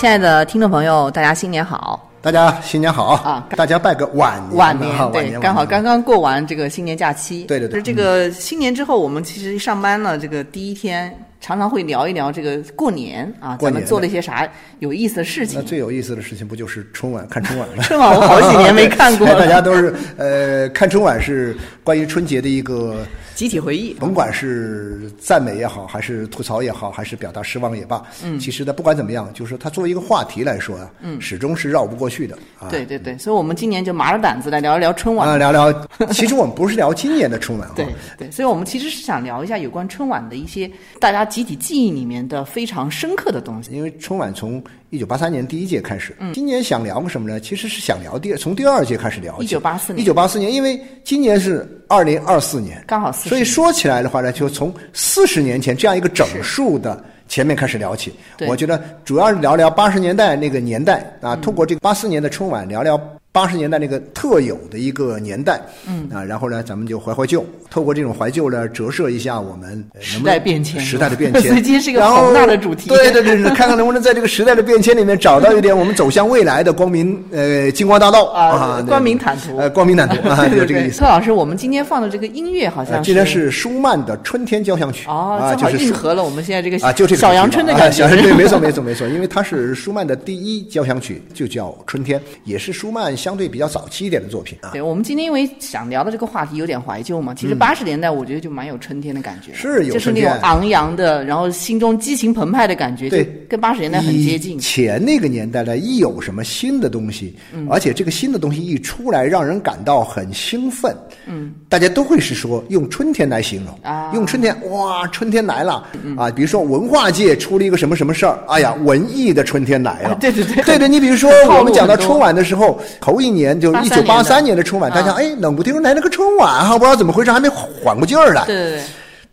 亲爱的听众朋友，大家新年好！大家新年好啊！大家拜个晚年，晚年对，刚好刚刚过完这个新年假期。对对对就是这个新年之后，我们其实上班呢，这个第一天常常会聊一聊这个过年啊，咱们做了一些啥有意思的事那情。最有意思的事情不就是春晚看春晚了？春晚我好几年没看过了 大家，都是呃，看春晚是关于春节的一个，集体回忆。甭管是赞美也好，还是吐槽也好，还是表达失望也罢，嗯，其实呢，不管怎么样，就是说它作为一个话题来说啊，嗯，始终是绕不过去的啊。对对对，所以我们今年就麻着胆子来聊一聊春晚。啊，聊聊，其实我们不是聊今年的春晚啊，对对，所以我们其实是想聊一下有关春晚的一些大家集体记忆里面的非常深刻的东西。因为春晚从一九八三年第一届开始，嗯，今年想聊个什么呢？其实是想聊第从第二届开始聊起。1984年。一九八四年，因为今年是二零二四年，刚好40所以说起来的话呢，就从四十年前这样一个整数的。前面开始聊起，我觉得主要是聊聊八十年代那个年代啊，通过这个八四年的春晚聊聊八十年代那个特有的一个年代，嗯啊，然后呢，咱们就怀怀旧，透过这种怀旧呢，折射一下我们呃时代变迁时代的变所迁。以今天是一个宏大的主题对对对，对看看能不能在这个时代的变迁里面找到一点我们走向未来的光明呃金光大道啊对光明坦途呃，光明坦途啊，对对对，有这个意思崔。老师，我们今天放的这个音乐好呃像今天是舒曼的春天交响曲哦，啊，正好就是舒应和了我们现在这个啊，就这个小阳春的感觉。啊小阳春，没错没错没错，因为它是舒曼的第一交响曲，就叫《春天》，也是舒曼相对比较早期一点的作品。啊。对，我们今天因为想聊的这个话题有点怀旧嘛，其实八十年代我觉得就蛮有春天的感觉，嗯是有就是那种昂扬的，然后心中激情澎湃的感觉，对。跟八十年代很接近。以。前那个年代呢，一有什么新的东西，嗯。而且这个新的东西一出来，让人感到很兴奋，嗯，大家都会是说用春天来形容啊。用春天，哇，春天来了。啊！比如说文化界出了一个什么什么事儿，哎呀，文艺的春天来了，啊对对对。对对，你比如说 我们讲到春晚的时候，头一年就一九八三年的春晚，大家啊哎，冷不丁来了个春晚哈，不知道怎么回事，还没缓过劲儿来，对对对，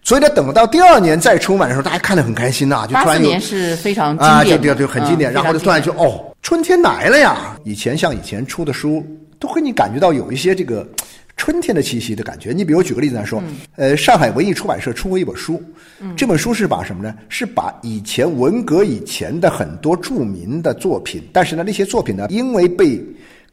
所以呢，等到第二年再春晚的时候，大家看得很开心呐、就突然有八四年是非常经啊，典的，对对对，很经典。嗯然后就突然就，哦，春天来了呀！以前像以前出的书，都会你感觉到有一些这个春天的气息的感觉。你比如举个例子来说，呃，上海文艺出版社出过一本书，这本书是把什么呢？是把以前文革以前的很多著名的作品，但是呢，那些作品呢，因为被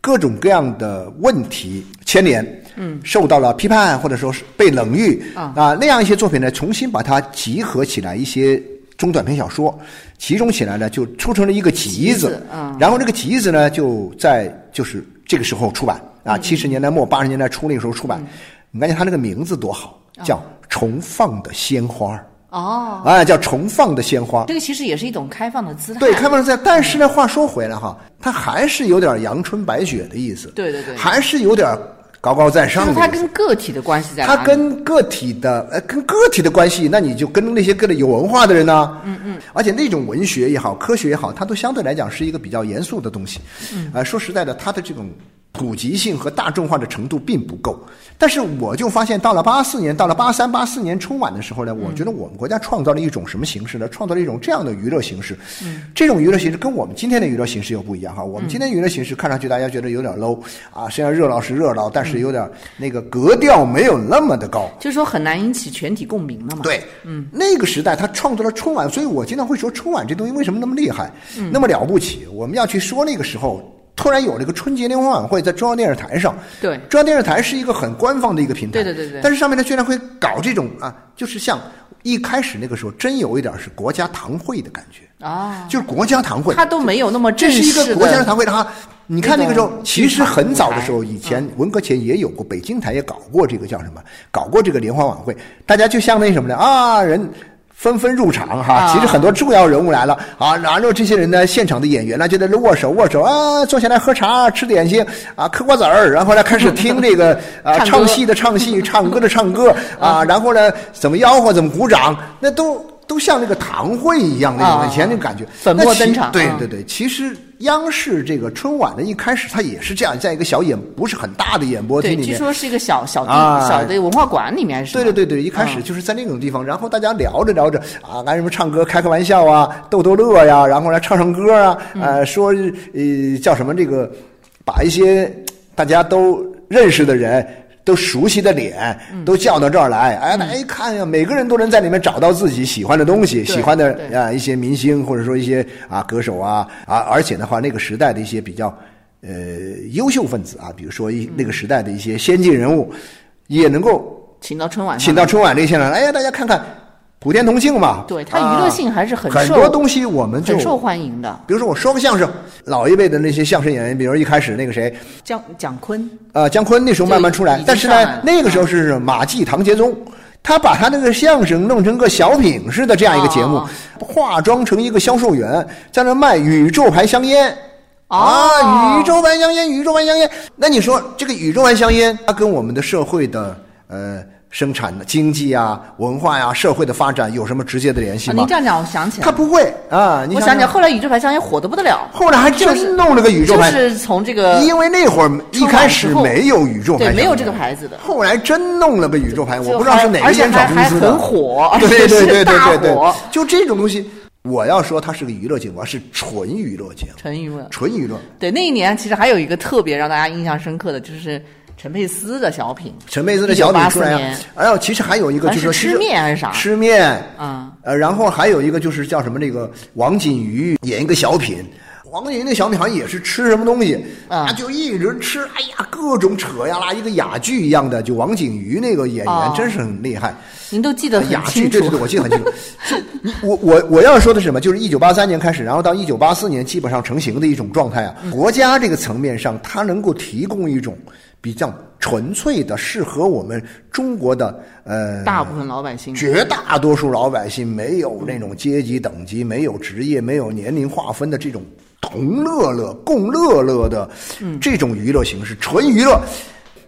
各种各样的问题牵连，嗯，受到了批判或者说是被冷遇啊。那样一些作品呢，重新把它集合起来一些中短篇小说，集中起来呢，就出成了一个集集子子嗯然后这个集子呢，就在就是这个时候出版啊，七十年代末八十年代初那个时候出版。你看见它那个名字多好，叫《重放的鲜花儿哦，》啊，叫《重放的鲜花》。这个其实也是一种开放的姿态。对，开放的姿态，但是呢，话说回来哈，它还是有点阳春白雪的意思。对对对还是有点高高在上的意思。跟个体的关系在哪？它跟个体的呃，跟个体的关系，那你就跟那些个的有文化的人呢，嗯嗯，而且那种文学也好，科学也好，它都相对来讲是一个比较严肃的东西，嗯，呃，说实在的，它的这种普及性和大众化的程度并不够。但是我就发现，到了八四年，到了八三、八四年春晚的时候呢，我觉得我们国家创造了一种什么形式呢？创造了一种这样的娱乐形式。嗯，这种娱乐形式跟我们今天的娱乐形式又不一样哈。我们今天娱乐形式看上去大家觉得有点 low 啊，虽然热闹是热闹，但是有点那个格调没有那么的高。就是说很难引起全体共鸣了嘛。对，嗯，那个时代他创造了春晚，所以我经常会说春晚这东西为什么那么厉害，那么了不起？我们要去说那个时候突然有了一个春节联欢晚会，在中央电视台上。对，中央电视台是一个很官方的一个平台。对对对对。但是上面呢，居然会搞这种啊，就是像一开始那个时候，真有一点是国家堂会的感觉啊，就是国家堂会。它都没有那么正式。这是一个国家堂会，哈。你看那个时候，其实很早的时候，以前文革前也有过，北京台也搞过这个叫什么？搞过这个联欢晚会，大家就像那什么的？啊，人。纷纷入场哈，其实很多重要人物来了啊，然后这些人呢，现场的演员呢就在那握手握手啊，坐下来喝茶吃点心啊，嗑瓜子儿，然后呢开始听这个 啊唱戏的唱戏，唱歌的唱歌 啊，然后呢怎么吆喝怎么鼓掌，那都。都像那个堂会一样那种以前那个感觉，粉墨登场。对对对，其实央视这个春晚呢一开始，它也是这样，在一个小演不是很大的演播厅里面，据说是一个小小地小的文化馆里面是。对对对对，一开始就是在那种地方，然后大家聊着聊着啊，干什么唱歌、开开玩笑啊，逗逗乐呀，然后来唱唱歌啊，呃，说呃叫什么这个，把一些大家都认识的人。都熟悉的脸都叫到这儿来，哎，大家一看呀，每个人都能在里面找到自己喜欢的东西，喜欢的啊一些明星或者说一些啊歌手啊啊，而且的话，那个时代的一些比较呃优秀分子啊，比如说一那个时代的一些先进人物，也能够请到春晚，请到春晚这个现场，哎呀，大家看看。普天同庆嘛，对它娱乐性还是很很多东西我们就很受欢迎的。比如说我说个相声，老一辈的那些相声演员，比如一开始那个谁，姜蒋坤，呃，姜昆那时候慢慢出来，但是呢，那个时候是马季、唐杰宗，他把他那个相声弄成个小品似的这样一个节目，化妆成一个销售员，在那卖宇宙牌香烟啊，宇宙牌香烟，宇宙牌香烟。那你说这个宇宙牌香烟，它跟我们的社会的呃。生产的经济啊、文化呀、社会的发展有什么直接的联系吗？您这样讲，我想起来，他不会啊。我想起来，后来宇宙牌香烟火的不得了。后来还真弄了个宇宙牌，就是从这个，因为那会儿一开始没有宇宙牌，对，没有这个牌子的。后来真弄了个宇宙牌，我不知道是哪个烟厂公司的，很火，对对 对对对对，就这种东西，我要说它是个娱乐节目，是纯娱乐节目，纯娱乐，纯娱乐。对，那一年其实还有一个特别让大家印象深刻的就是。陈佩斯的小品，陈佩斯的小品出来了。哎呦，其实还有一个就是吃面还是啥？吃面啊，呃，然后还有一个就是叫什么？这个王锦瑜演一个小品，王锦瑜那小品好像也是吃什么东西啊，就一直吃，哎呀，各种扯呀啦，一个哑剧一样的。就王景瑜那个演员真是很厉害，您都记得哑剧，对对对，我记得很清楚。我我我要说的是什么？就是一九八三年开始，然后到一九八四年基本上成型的一种状态啊。国家这个层面上，它能够提供一种。比较纯粹的，适合我们中国的呃大部分老百姓，绝大多数老百姓没有那种阶级等级、没有职业、没有年龄划分的这种同乐乐、共乐乐的这种娱乐形式，纯娱乐。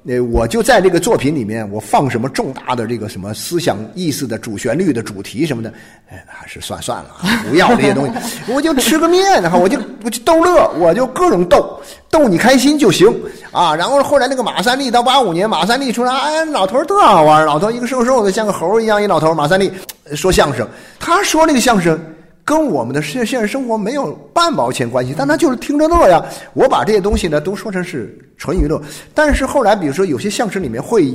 那我就在这个作品里面，我放什么重大的这个什么思想意思的主旋律的主题什么的，哎，还是算算了，不要这些东西。我就吃个面哈，我就我就逗乐，我就各种逗，逗你开心就行啊。然后后来那个马三立到八五年，马三立出来，哎，老头儿特好玩，老头一个瘦瘦的像个猴一样一老头，马三立说相声，他说那个相声。跟我们的现现实生活没有半毛钱关系，但他就是听着乐呀。我把这些东西呢都说成是纯娱乐，但是后来比如说有些相声里面会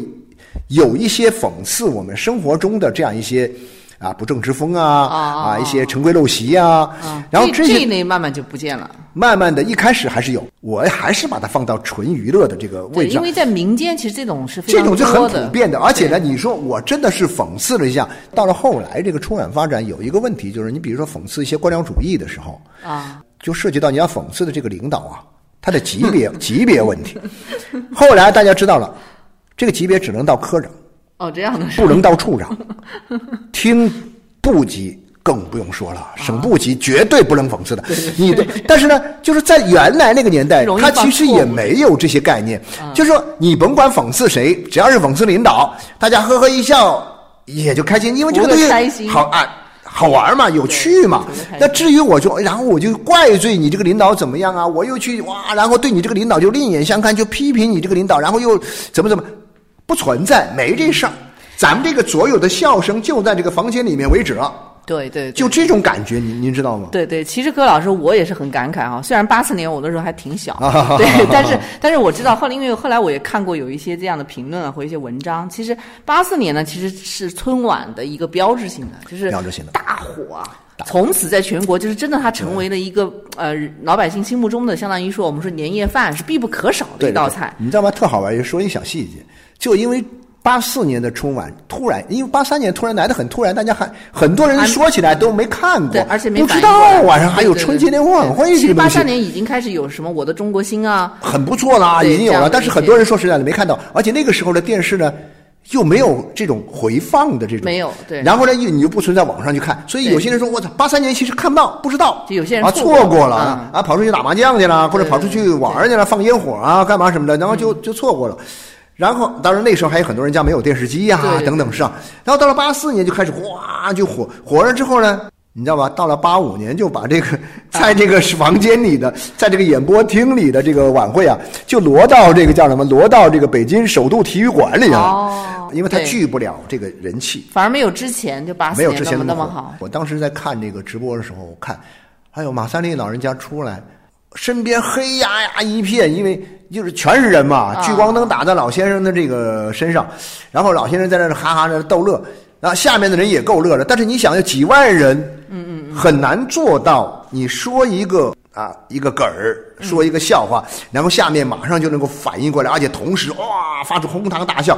有一些讽刺我们生活中的这样一些。啊，不正之风啊，啊，一些陈规陋习啊，然后这一类慢慢就不见了。慢慢的一开始还是有，我还是把它放到纯娱乐的这个位置。因为在民间其实这种是这种就很普遍的，而且呢，你说我真的是讽刺了一下。到了后来这个春晚发展有一个问题，就是你比如说讽刺一些官僚主义的时候啊，就涉及到你要讽刺的这个领导啊，他的级别 级别问题。后来大家知道了，这个级别只能到科长。哦，这样的不能到处长，厅部级更不用说了，省部级绝对不能讽刺的。你的，但是呢，就是在原来那个年代，他其实也没有这些概念，就是说你甭管讽刺谁，只要是讽刺领导，大家呵呵一笑也就开心，因为这个东西好啊，好玩嘛，有趣嘛。那至于我就，然后我就怪罪你这个领导怎么样啊？我又去哇，然后对你这个领导就另眼相看，就批评你这个领导，然后又怎么怎么。不存在，没这事儿。咱们这个所有的笑声就在这个房间里面为止了，对对，对就这种感觉，您您知道吗？对对，其实葛老师我也是很感慨啊，虽然八四年我那时候还挺小，啊对，但是但是我知道后来，因为后来我也看过有一些这样的评论啊或一些文章，其实八四年呢其实是春晚的一个标志性的，就是标志性的大火啊。从此在全国，就是真的，它成为了一个呃老百姓心目中的，相当于说我们说年夜饭是必不可少的一道菜。你知道吗？特好玩，也说一小细节，就因为八四年的春晚突然，因为八三年突然来的很突然，大家还很多人说起来都没看过，对，而且没不知道晚上还有春节联欢晚会其实八三。年已经开始有什么《我的中国心》啊，很不错啦，对已经有了，但是很多人说实在的没看到，而且那个时候的电视呢，又没有这种回放的这种，没有对。然后呢，又你又不存在网上去看，所以有些人说，我操，八三年其实看不到，不知道，就有些人啊错过了啊，跑出去打麻将去了，或者跑出去玩去了，放烟火啊，干嘛什么的，然后就就错过了。然后，当然那时候还有很多人家没有电视机呀、等等是吧？然后到了八四年就开始哗就火，火了之后呢，你知道吧？到了八五年就把这个在这个房间里的，在这个演播厅里的这个晚会啊，就挪到这个叫什么？挪到这个北京首都体育馆里了，哦因为它聚不了这个人气。反而没有之前就八四没有年之前那么好。我当时在看这个直播的时候，我看，哎呦，马三立老人家出来，身边黑压压一片，因为就是全是人嘛，啊聚光灯打在老先生的这个身上，然后老先生在那哈哈在那逗乐，然后下面的人也够乐的。但是你想，有几万人，嗯嗯，很难做到你说一个啊一个梗儿，说一个笑话，然后下面马上就能够反应过来，而且同时哇发出哄堂大笑。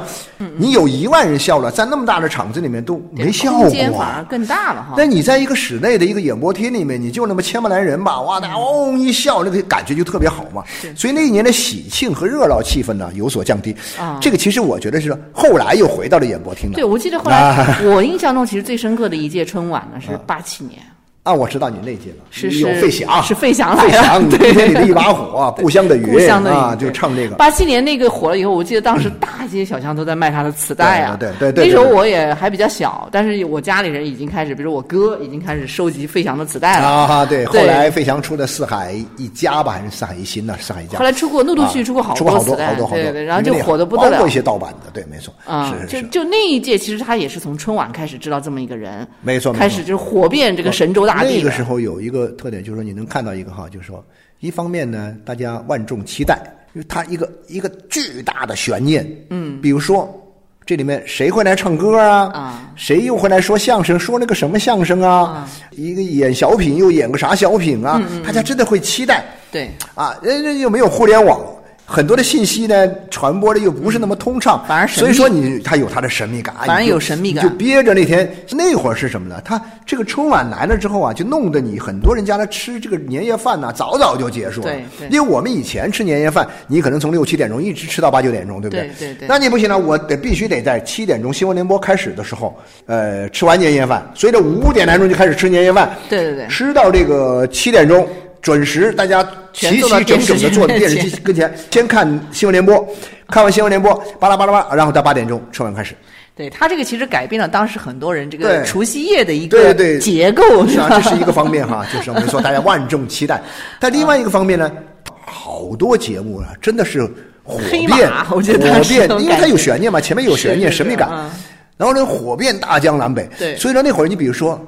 你有一万人笑了，在那么大的场子里面都没效空间果啊。反而更大了哈。那你在一个室内的一个演播厅里面，你就那么千把来人吧，哇，大家嗡一笑，那个感觉就特别好嘛。所以那一年的喜庆和热闹气氛呢有所降低。啊这个其实我觉得是后来又回到了演播厅了。对，我记得后啊来我印象中其实最深刻的一届春晚呢是八七年，啊，我知道你那届了，是有是费翔，是费翔来了对天里的一把火，故乡的故云乡的云啊，就唱这个。八七年那个火了以后，我记得当时大街小巷都在卖他的磁带啊。对对对那时候我也还比较小，但是我家里人已经开始，比如我哥已经开始收集费翔的磁带了。啊，对，后来费翔出的《四海一家》吧，还是《四海一心》呢？《四海一家》后来出过陆陆续续出过好啊出过好多磁带好多好多，对对对，然后就火的不得了包括一。些盗版的，对，没错，啊。就是就那一届，其实他也是从春晚开始知道这么一个人，没错开始就是火遍这个神州大地那个时候有一个特点，就是说你能看到一个哈，就是说，一方面呢，大家万众期待，因为它一个一个巨大的悬念，嗯，比如说这里面谁会来唱歌啊？啊，谁又会来说相声？说那个什么相声啊？一个演小品又演个啥小品啊？嗯大家真的会期待对，啊，人家又没有互联网。很多的信息呢，传播的又不是那么通畅，反而神秘所以说你它有它的神秘感，反而你就有神秘感你就憋着那天那会儿是什么呢？他这个春晚来了之后啊，就弄得你很多人家来吃这个年夜饭呢，早早就结束了。对对因为我们以前吃年夜饭，你可能从六七点钟一直吃到八九点钟，对不对？对对对那你不行了，我得必须得在七点钟新闻联播开始的时候，呃，吃完年夜饭，所以这五点来钟就开始吃年夜饭。对对对吃到这个七点钟。准时，大家齐齐整整的坐在电视机机跟前，先看新闻联播，看完新闻联播，巴拉巴拉巴，然后到八点钟春晚开始。对他这个其实改变了当时很多人这个对。除夕夜的一个对对结构，是啊，吧？这是一个方面哈，就是我们说大家万众期待。但另外一个方面呢，好多节目啊，真的是火遍，我觉得火遍因为它有悬念嘛，前面有悬念、神秘感。嗯，然后呢，火遍大江南北。对。所以说那会儿你比如说，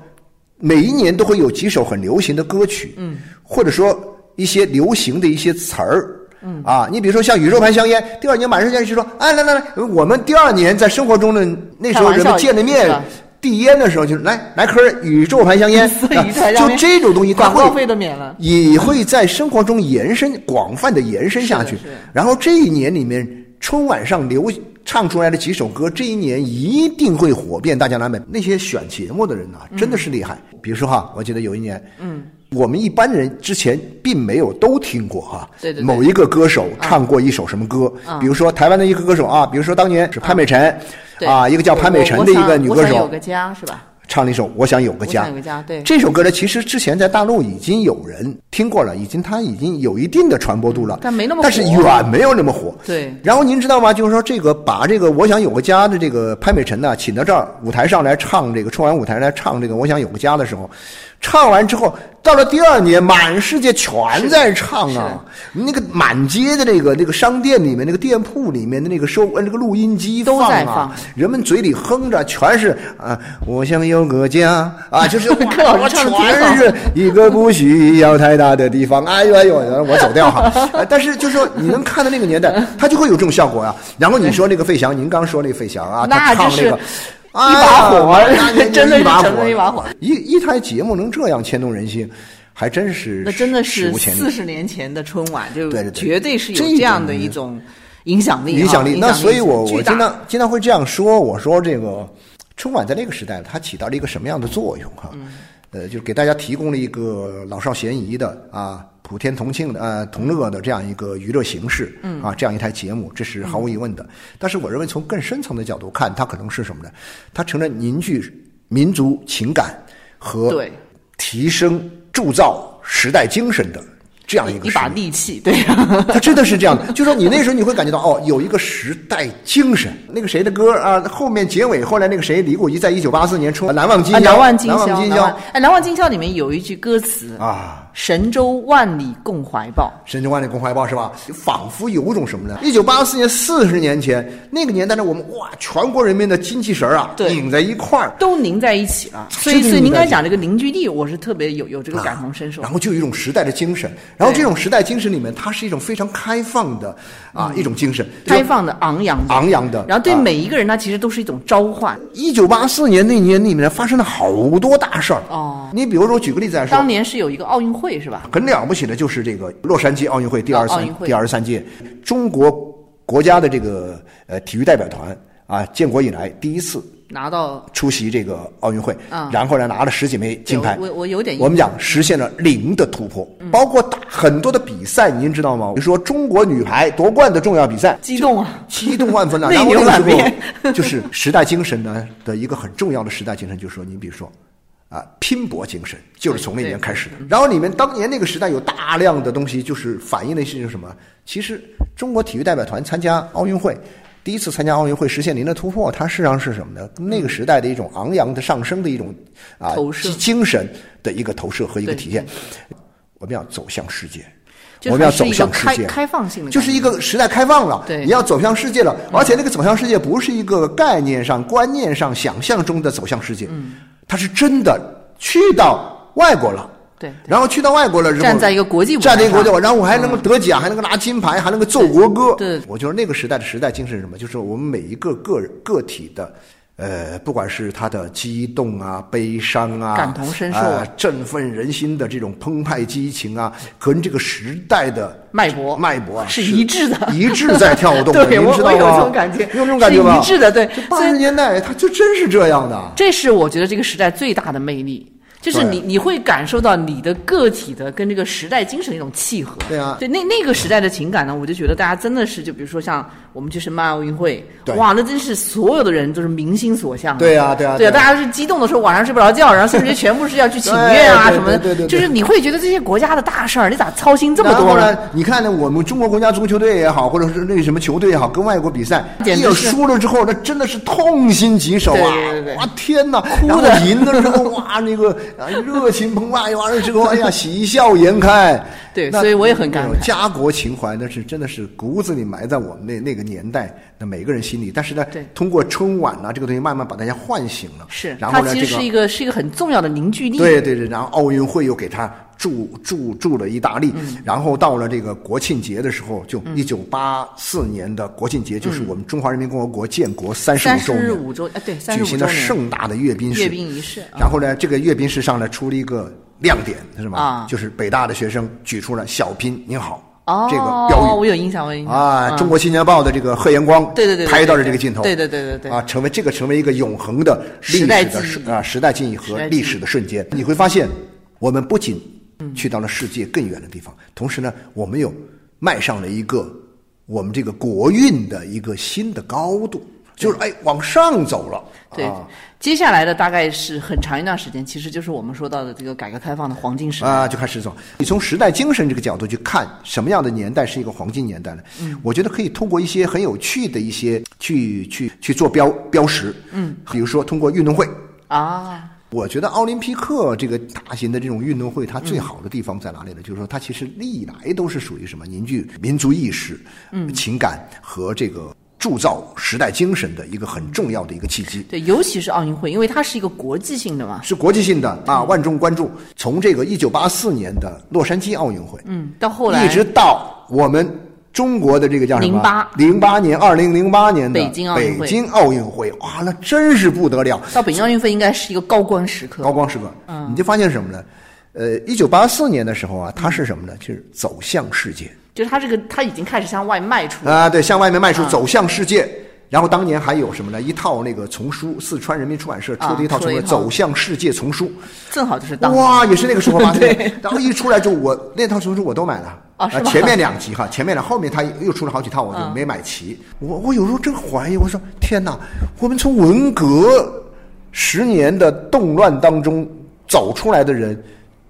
每一年都会有几首很流行的歌曲，嗯，或者说一些流行的一些词儿。嗯啊，你比如说像宇宙牌香烟，第二年马上就说，哎，来来来，我们第二年在生活中的那时候人们见了面，递烟的时候就是来来颗宇宙牌香烟，就这种东西，广告费都免了。也会在生活中延伸广泛的延伸下去。然后这一年里面，春晚上流唱出来的几首歌，这一年一定会火遍大江南北。那些选节目的人呐、真的是厉害。比如说哈，我记得有一年，嗯，我们一般人之前并没有都听过哈，对对对某一个歌手唱过一首什么歌，啊比如说台湾的一个歌手啊，比如说当年是潘美辰。对啊，一个叫潘美辰的一个女歌手我想有个家是吧？唱了一首《我想有个家》有个家，对，这首歌呢，其实之前在大陆已经有人听过了，已经它已经有一定的传播度了，但没那么火但是远没有那么火。对然后您知道吗？就是说这个把这个我想有个家的这个潘美辰呢，请到这儿舞台上来唱这个春晚舞台来唱这个我想有个家的时候，唱完之后，到了第二年，满世界全在唱啊！那个满街的那个那个商店里面，那个店铺里面的那个收呃那个录音机都在啊放，人们嘴里哼着全是啊，我想有个家啊，就是全是一个不需要太大的地方。哎呦哎呦，我走掉哈。呃但是就是说，你能看到那个年代，他就会有这种效果啊。然后你说那个费翔，您刚说那个费翔啊，他唱那个。一把火真的是一把成了一把火。一一台节目能这样牵动人心，还真是那真的是四十年前的春晚，就对对对。绝对是有这这样的一种影响力啊，影响力。那所以我我经常经常会这样说，我说这个春晚在那个时代它起到了一个什么样的作用哈？嗯呃，就是给大家提供了一个老少咸宜的啊。普天同庆的啊同乐的这样一个娱乐形式，嗯啊，这样一台节目，这是毫无疑问的。但是我认为从更深层的角度看，它可能是什么呢？它成了凝聚民族情感和对提升铸造时代精神的这样一个一把利器，对啊，他真的是这样的，就说你那时候你会感觉到哦，有一个时代精神。那个谁的歌啊，后面结尾后来那个谁李谷一在一九八四年出《难忘今宵》，啊难忘今宵，难忘今宵哎，难忘今宵里面有一句歌词啊，神州万里共怀抱”，神州万里共怀抱是吧？仿佛有一种什么呢？一九八四年四十年前那个年代呢，我们哇，全国人民的精气神儿啊，对拧在一块儿。都拧在一起了。所以，所以您刚才讲这个凝聚力，我是特别有有这个感同身受然。后就有一种时代的精神，然后这种时代精神里面，它是一种非常开放的啊、一种精神，开放的、昂扬的，昂扬的然后对啊。每一个人，他其实都是一种召唤。一九八四年那年里面发生了好多大事儿。哦。你比如说，举个例子来说，当年是有一个奥运会，是吧？很了不起的就是这个洛杉矶奥运会第二十三第二十三届，中国国家的这个呃体育代表团啊，建国以来第一次拿到出席这个奥运会，嗯。然后呢拿了十几枚金牌。我我我有点印象。我们讲实现了零的突破，包括打很多的比赛，您知道吗？比如说中国女排夺冠的重要比赛，激动啊！激动万分了。内 然后那时候 就是时代精神呢的一个很重要的时代精神，就是说，你比如说。啊，拼搏精神就是从那年开始的。然后里面当年那个时代有大量的东西，就是反映的是什么？其实中国体育代表团参加奥运会，第一次参加奥运会实现您的突破，它实际上是什么呢？那个时代的一种昂扬的上升的一种啊精神的一个投射和一个体现。我们要走向世界，我们要走向世界，开放性的，就是一个时代开放了，对你要走向世界了，而且那个走向世界不是一个概念上、观念上、想象中的走向世界，嗯它是真的去到外国了。对然后去到外国了之后，站在一个国际舞台站在一个国际舞台，然后我还能够得奖，还能够拿金牌，还能够奏国歌。我觉得那个时代的时代精神是什么？就是我们每一个个个体的。呃，不管是他的激动啊、悲伤啊、感同身受啊、振奋人心的这种澎湃激情啊，跟这个时代的脉搏脉搏啊是一致的一致在跳动的，对您知道吗？我我有这种感觉有这种感觉吗？是一致的对八十年代它就真是这样的。这是我觉得这个时代最大的魅力，就是你你会感受到你的个体的跟这个时代精神的一种契合。对啊对那那个时代的情感呢，我就觉得大家真的是，就比如说像我们去申办奥运会，哇，那真是所有的人都是民心所向。对啊对啊对对啊大家是激动的时候晚上睡不着觉，然后甚至全部是要去请愿啊什么的，对对对对就是你会觉得这些国家的大事儿，你咋操心这么多呢？你看呢，我们中国国家足球队也好，或者是那个什么球队也好，跟外国比赛，一输了之后，那真的是痛心疾首啊！哇天哪！哭的 赢的时候，哇那个啊热情澎湃，完了之后，哎呀喜笑颜开。那对所以我也很感慨家国情怀那是真的是骨子里埋在我们那那个年代的每个人心里。但是呢，通过春晚啊这个东西，慢慢把大家唤醒了。是，然后呢，这个它其实是一个是一个很重要的凝聚力。对对对，然后奥运会又给他助助助了意大利，嗯然后到了这个国庆节的时候，就一九八四年的国庆节，就是我们中华人民共和国建国三十五周年，十五周，哎，对，举行了盛大的阅兵式。阅兵仪式。啊然后呢，这个阅兵式上呢出了一个亮点，是吗？啊。就是北大的学生举出了“小拼您好”哦，这个标语。我有印象，我有印象。啊，嗯中国青年报的这个贺延光，对对对对拍到了这个镜头，对对对对对。啊，成为这个成为一个永恒的历史的时啊时代记忆和历史的瞬间。你会发现，我们不仅去到了世界更远的地方，同时呢，我们又迈上了一个我们这个国运的一个新的高度，就是哎往上走了。对啊，接下来的大概是很长一段时间，其实就是我们说到的这个改革开放的黄金时代。啊，就开始走。你从时代精神这个角度去看，什么样的年代是一个黄金年代呢？嗯，我觉得可以通过一些很有趣的一些去去去做标标识。嗯，比如说通过运动会。啊，我觉得奥林匹克这个大型的这种运动会，它最好的地方在哪里呢？就是说，它其实历来都是属于什么凝聚民族意识、嗯情感和这个铸造时代精神的一个很重要的一个契机。对，尤其是奥运会，因为它是一个国际性的嘛。是国际性的啊，万众关注。从这个一九八四年的洛杉矶奥运会，嗯，到后来一直到我们中国的这个叫什么？零八零八年，二零零八年的北京奥运会北京奥运会，哇，那真是不得了，到北京奥运会应该是一个高光时刻。高光时刻。嗯，你就发现什么呢？呃，一九八四年的时候啊，它是什么呢？就是走向世界就是它这个，它已经开始向外卖出。啊，对，向外面卖出，啊走向世界。然后当年还有什么呢？一套那个丛书，四川人民出版社出的一套丛书，《走向世界》丛书。正好就是当哇，也是那个时候发生对的。然后一出来就，我那套丛书我都买了。啊前面两集哈，前面两后面他又出了好几套，我就嗯没买齐。我我有时候真怀疑，我说天哪，我们从文革十年的动乱当中走出来的人，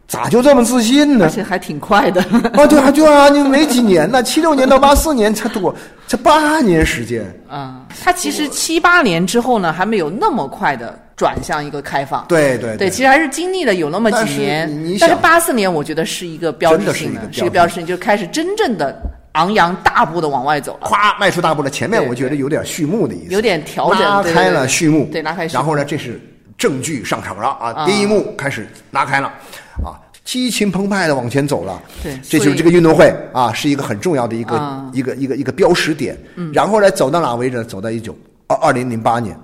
咋就这么自信呢而？且还挺快的。啊，对啊，对啊，你没几年呢，七六年到八四年才多，才八年时间。嗯，他其实七八年之后呢，还没有那么快的转向一个开放。对对对，其实还是经历了有那么几年但是想八四年我觉得是一个标志性的，是一个标志性，就开始真正的昂扬大步的往外走了，咵迈出大步了，前面我觉得有点序幕的意思，有点调整拉开了序幕，对拉开序幕然后呢，这是正剧上场了啊，啊。第一幕开始拉开了，啊，激情澎湃的往前走了，对这就是这个运动会啊，是一个很重要的一个、啊。一个一个一个标识点，嗯，然后呢，走到哪为止？走到一九二二零零八年，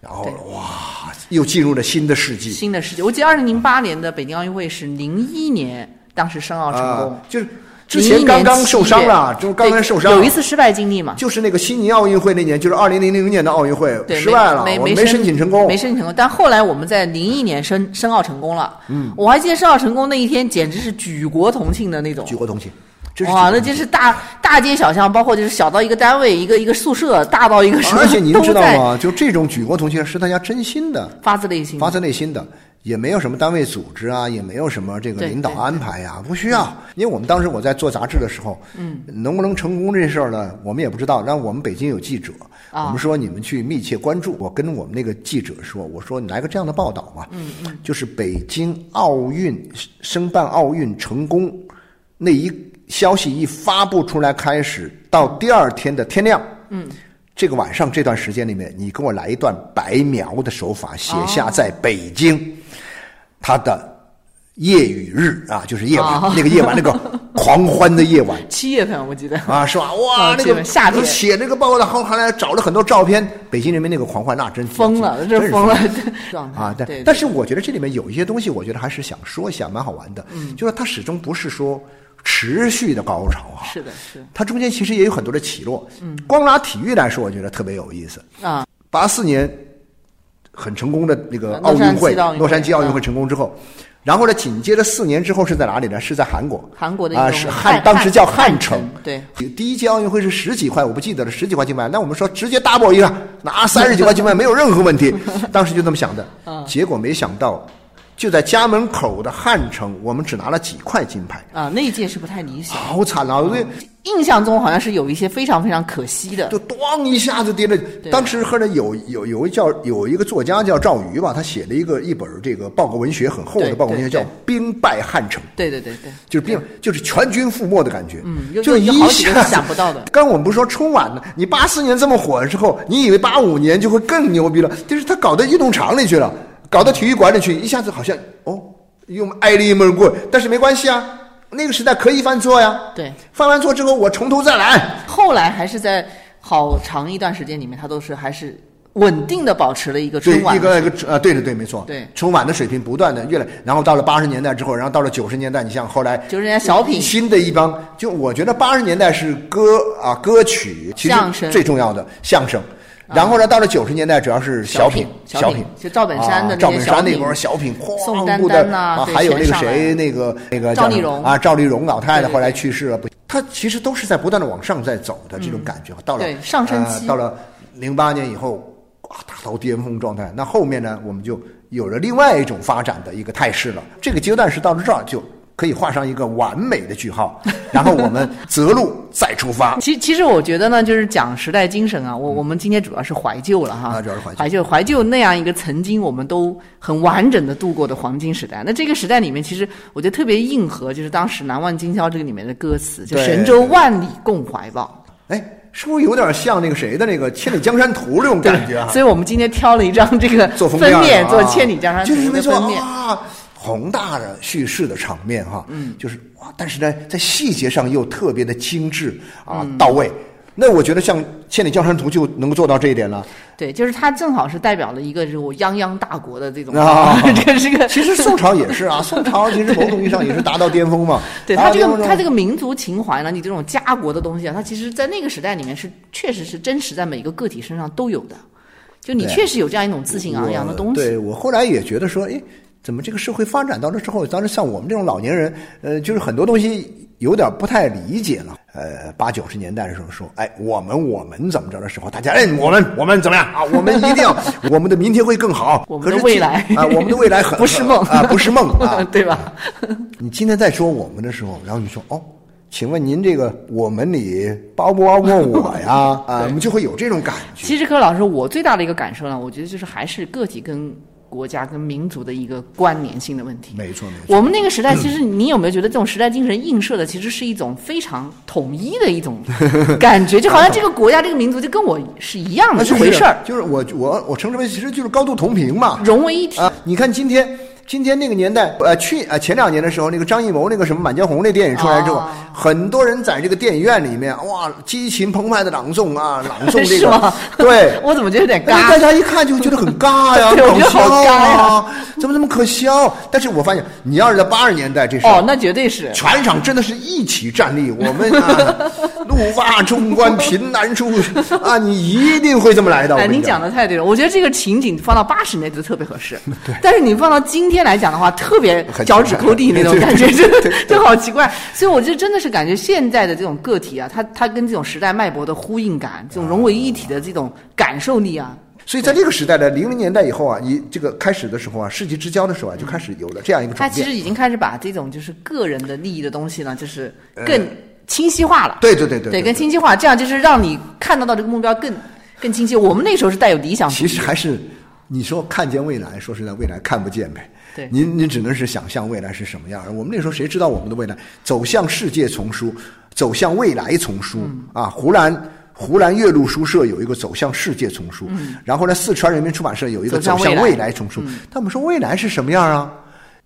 然后哇，又进入了新的世纪，新的世纪。我记得二零零八年的北京奥运会是零一年，当时申奥成功。啊，，就是之前刚刚受伤了，就是刚刚受伤，有一次失败经历嘛。就是那个悉尼奥运会那年，就是二零零零年的奥运会对，失败了，没我没申请成功，没申请成功。但后来我们在零一年申申奥成功了。嗯，我还记得申奥成功那一天，简直是举国同庆的那种。举国同庆，哇，那举国同庆真是大大街小巷，包括就是小到一个单位、一个一个宿舍，大到一个什么，而且您知道吗？就这种举国同庆是大家真心的，发自内心。发自内心的，也没有什么单位组织啊，也没有什么这个领导安排呀、不需要。因为我们当时我在做杂志的时候，嗯，能不能成功这事儿呢，我们也不知道。但我们北京有记者，啊我们说你们去密切关注。我跟我们那个记者说，我说你来个这样的报道嘛，嗯嗯，就是北京奥运申办奥运成功那一消息一发布出来开始，到第二天的天亮，嗯。这个晚上这段时间里面，你给我来一段白描的手法，写下在北京他的夜与日啊，就是夜晚、哦。那个夜晚那个狂欢的夜晚。七月份我记得。啊，是吧？哇，哦那个本夏天。写那个报道，后后来找了很多照片，北京人民那个狂欢那真疯了，真是疯了啊！但对，但是我觉得这里面有一些东西，我觉得还是想说一下，蛮好玩的。嗯，就是他始终不是说持续的高潮啊，是的，是它中间其实也有很多的起落。嗯，光拿体育来说，我觉得特别有意思。啊，八四年很成功的那个奥运会洛杉矶奥运会嗯成功之后，然后呢，紧接着四年之后是在哪里呢？是在韩国。韩国的啊，是汉，当时叫汉汉城。对，第一届奥运会是十几块，我不记得了，十几块金牌。那我们说直接 double 一个，拿三十几块金牌没有任何问题。当时就这么想的，嗯结果没想到，就在家门口的汉城，我们只拿了几块金牌，啊，那一届是不太理想。好惨啊！因为印象中好像是有一些非常非常可惜的就咣一下子跌了。当时后来有有有一叫有一个作家叫赵瑜吧，他写了一个一本这个报告文学很厚的报告文学，叫《兵败汉城》，对对对对，就是兵就是全军覆没的感觉。嗯就有一下想不到的刚我们不是说春晚呢，你八四年这么火的时候，你以为八五年就会更牛逼了？就是他搞到运动场里去了，搞到体育馆里去，一下子好像哦，用挨了一闷棍，但是没关系啊，那个时代可以犯错呀。对，犯完错之后，我从头再来。后来还是在好长一段时间里面，他都是还是稳定的保持了一个对，春晚一个一个呃，对的对，没错。对春晚的水平不断的越来，然后到了八十年代之后，然后到了九十年代，你像后来就是人家小品新的一帮，就我觉得八十年代是歌啊歌曲，其实相声最重要的相声。然后呢，到了九十年代，主要是小品，小品品，就赵本山的赵本山那波小品，宋丹丹呐啊，还有那个谁，那个那个赵丽蓉啊，赵丽蓉老太太后来去世了，不，她其实都是在不断的往上在走的这种感觉。到了上升期呃到了零八年以后，哇，达到巅峰状态。那后面呢，我们就有了另外一种发展的一个态势了。这个阶段是到了这儿就可以画上一个完美的句号，然后我们择路再出发。其其实我觉得呢，就是讲时代精神啊，我我们今天主要是怀旧了哈，啊主要是怀旧怀旧怀旧那样一个曾经我们都很完整的度过的黄金时代。那这个时代里面，其实我觉得特别硬核，就是当时《难忘今宵》这个里面的歌词，就对神州万里共怀抱。哎，是不是有点像那个谁的那个《千里江山图》那种感觉啊？所以我们今天挑了一张这个做封面做《千里江山图的封面。啊，宏大的叙事的场面哈，嗯，就是哇，但是呢，在细节上又特别的精致啊，嗯到位。那我觉得像《千里江山图》就能够做到这一点了。对，就是它正好是代表了一个这种泱泱大国的这种，啊 这是个其实宋朝也是啊，宋朝其实某种意义上也是达到巅峰嘛。对它这个它这个民族情怀呢，你这种家国的东西啊，它其实在那个时代里面是确实是真实在每个个体身上都有的，就你确实有这样一种自信昂扬的东西。我对我后来也觉得说，哎，怎么这个社会发展到了之后，当时像我们这种老年人，呃，就是很多东西有点不太理解了。呃，八九十年代的时候说，哎，我们我们怎么着的时候，大家哎，我们我们怎么样啊？我们一定要，我们的明天会更好。我们的未来啊，我们的未来很 不是梦啊，不是梦啊，对吧？你今天在说我们的时候，然后你说哦，请问您这个我们里包不包括我呀？啊，我们就会有这种感觉。其实柯老师，我最大的一个感受呢，我觉得就是还是个体跟国家跟民族的一个关联性的问题。没错没错，我们那个时代，其实你有没有觉得这种时代精神映射的，其实是一种非常统一的一种 感觉，就好像这个国家、这个民族就跟我是一样的，是一回事儿，就是我我我称之为其实就是高度同频嘛。融为一体。啊，你看今天。今天那个年代，呃，去呃前两年的时候，那个张艺谋那个什么《满江红》那电影出来之后，哦很多人在这个电影院里面，哇，激情澎湃的朗诵啊，朗诵这是个，对，我怎么觉得有点尬大？家一看就觉得很尬呀，搞笑尬啊，怎么这么可笑？但是我发现，你要是在八十年代，这时候哦，那绝对是。全场真的是一起站立，我们啊，怒发冲冠凭栏处啊，你一定会这么来的。哎，你讲讲的太对了，我觉得这个情景放到八十年代就特别合适。对，但是你放到今天来讲的话，特别脚趾抠地那种感觉，对真的就好奇怪。所以我就真的是感觉现在的这种个体啊，它它跟这种时代脉搏的呼应感，这种融为一体的这种感受力啊，所以在这个时代的零零年代以后啊，你这个开始的时候啊，世纪之交的时候啊，就开始有了这样一个转变。它其实已经开始把这种就是个人的利益的东西呢，就是更清晰化了。对对对对对，更清晰化，这样就是让你看得到这个目标更更清晰。我们那时候是带有理想其，实还是你说看见未来，说实在，未来看不见呗。对您您只能是想象未来是什么样。我们那时候谁知道我们的未来？走向世界丛书，走向未来丛书、嗯啊！湖南湖南岳麓书社有一个走向世界丛书，然后呢，四川人民出版社有一个嗯走向未来丛书。他们说未来是什么样啊？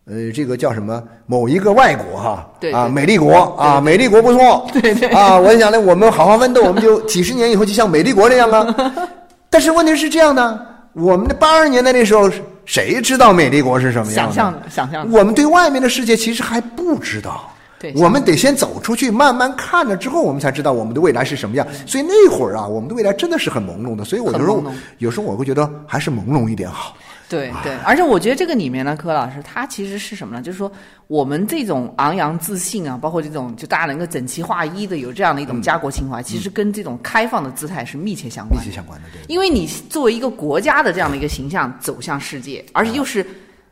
呃，这个叫什么？某一个外国哈，啊，对对美丽国啊，美丽国不错，对对啊，我想呢，我们好好奋斗，我们就几十年以后就像美丽国那样啊。但是问题是这样的，我们的八十年代那时候，谁知道美丽国是什么样的？想象的想象的。我们对外面的世界其实还不知道。对我们得先走出去，慢慢看了之后，我们才知道我们的未来是什么样。所以那会儿啊，我们的未来真的是很朦胧的。所以我有时候很朦胧有时候我会觉得还是朦胧一点好。对对，而且我觉得这个里面呢，柯老师他其实是什么呢？就是说我们这种昂扬自信啊，包括这种就大家能够整齐划一的有这样的一种家国情怀，其实跟这种开放的姿态是密切相关的。切相关的，对。因为你作为一个国家的这样的一个形象走向世界，而且又是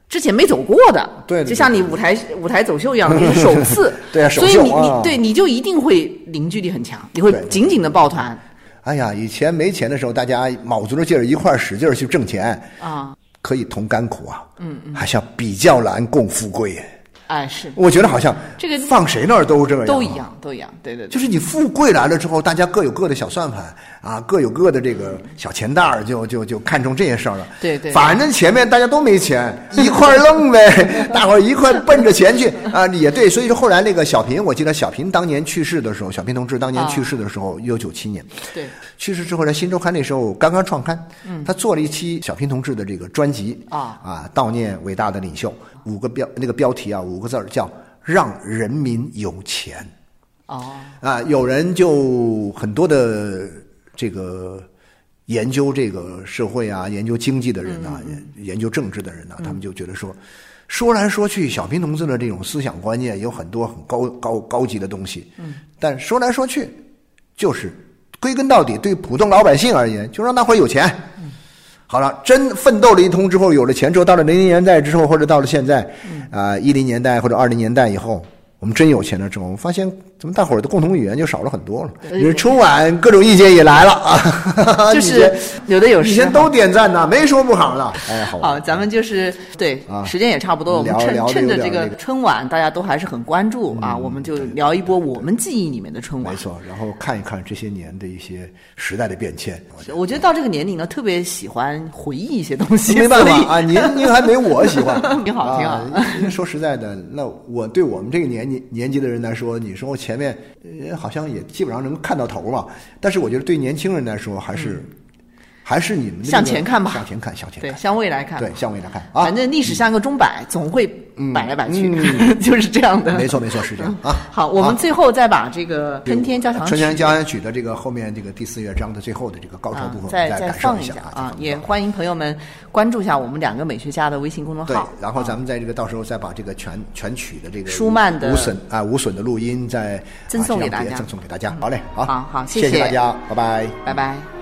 之前没走过的，对就像你舞台舞台走秀一样，你是首次，对所以你啊你对你就一定会凝聚力很强，你会紧紧的抱团哎呀，以前没钱的时候，大家卯足了劲儿一块儿使劲儿去挣钱，啊，可以同甘苦啊。嗯嗯，好像比较难共富贵。哎是我觉得好像这个放谁那儿都这样，都一。样都一样，对对对，就是你富贵来了之后，大家各有各的小算盘啊，各有各的这个小钱袋儿，就就就看重这些事儿了。对对反正前面大家都没钱，一块儿弄呗，大伙儿一块奔着钱去啊，也对。所以说后来那个小平，我记得小平当年去世的时候，小平同志当年啊去世的时候，一九九七年，对去世之后呢，《新周刊》那时候刚刚创刊，嗯，他做了一期小平同志的这个专辑啊啊，悼念伟大的领袖，五个标那个标题啊，五个字儿叫“让人民有钱”。哦。啊，有人就很多的这个研究这个社会啊、研究经济的人呐、研研究政治的人呐、他们就觉得说，说来说去，小平同志的这种思想观念有很多很高高高级的东西，嗯，但说来说去，就是归根到底，对普通老百姓而言，就让大伙儿有钱。好了，真奋斗了一通之后，有了钱之后，到了零零年代之后，或者到了现在，啊、一零年代或者二零年代以后，我们真有钱了之后，我们发现怎么大伙儿的共同语言就少了很多了。春晚各种意见也来了啊，就是有的有时以前都点赞呢，没说不好的。哎，好，好，咱们就是对啊时间也差不多了，我们趁趁着这个春晚，大家都还是很关注啊，我们就聊一波我们记忆里面的春晚没。错，然后看一看这些年的一些时代的变迁。我觉得到这个年龄呢，特别喜欢回忆一些东西，没办法啊，您您还没我喜欢，挺好挺好说实在的，那我对我们这个年纪年纪的人来说，你说我前面呃好像也基本上能看到头嘛，但是我觉得对年轻人来说，还是、还是你们那个向前看吧向前看，向前看对，向未来看，对，向未来看啊反。正历史像个钟摆，总会摆来摆去，嗯 就是这样的。没错，没错，是这样啊。好，我们啊最后再把这个春天交响曲春天交响曲的这个后面这个第四乐章的最后的这个高潮啊部分，我再们感受放一下啊。啊，也欢迎朋友们关注一下我们两个美学家的微信公众号对号。，然后咱们在这个到时候再把这个全全曲的这个舒曼的无损啊无损的录音再赠送给大家赠送给大家。好嘞，好，好好谢谢谢大家，拜拜。拜拜。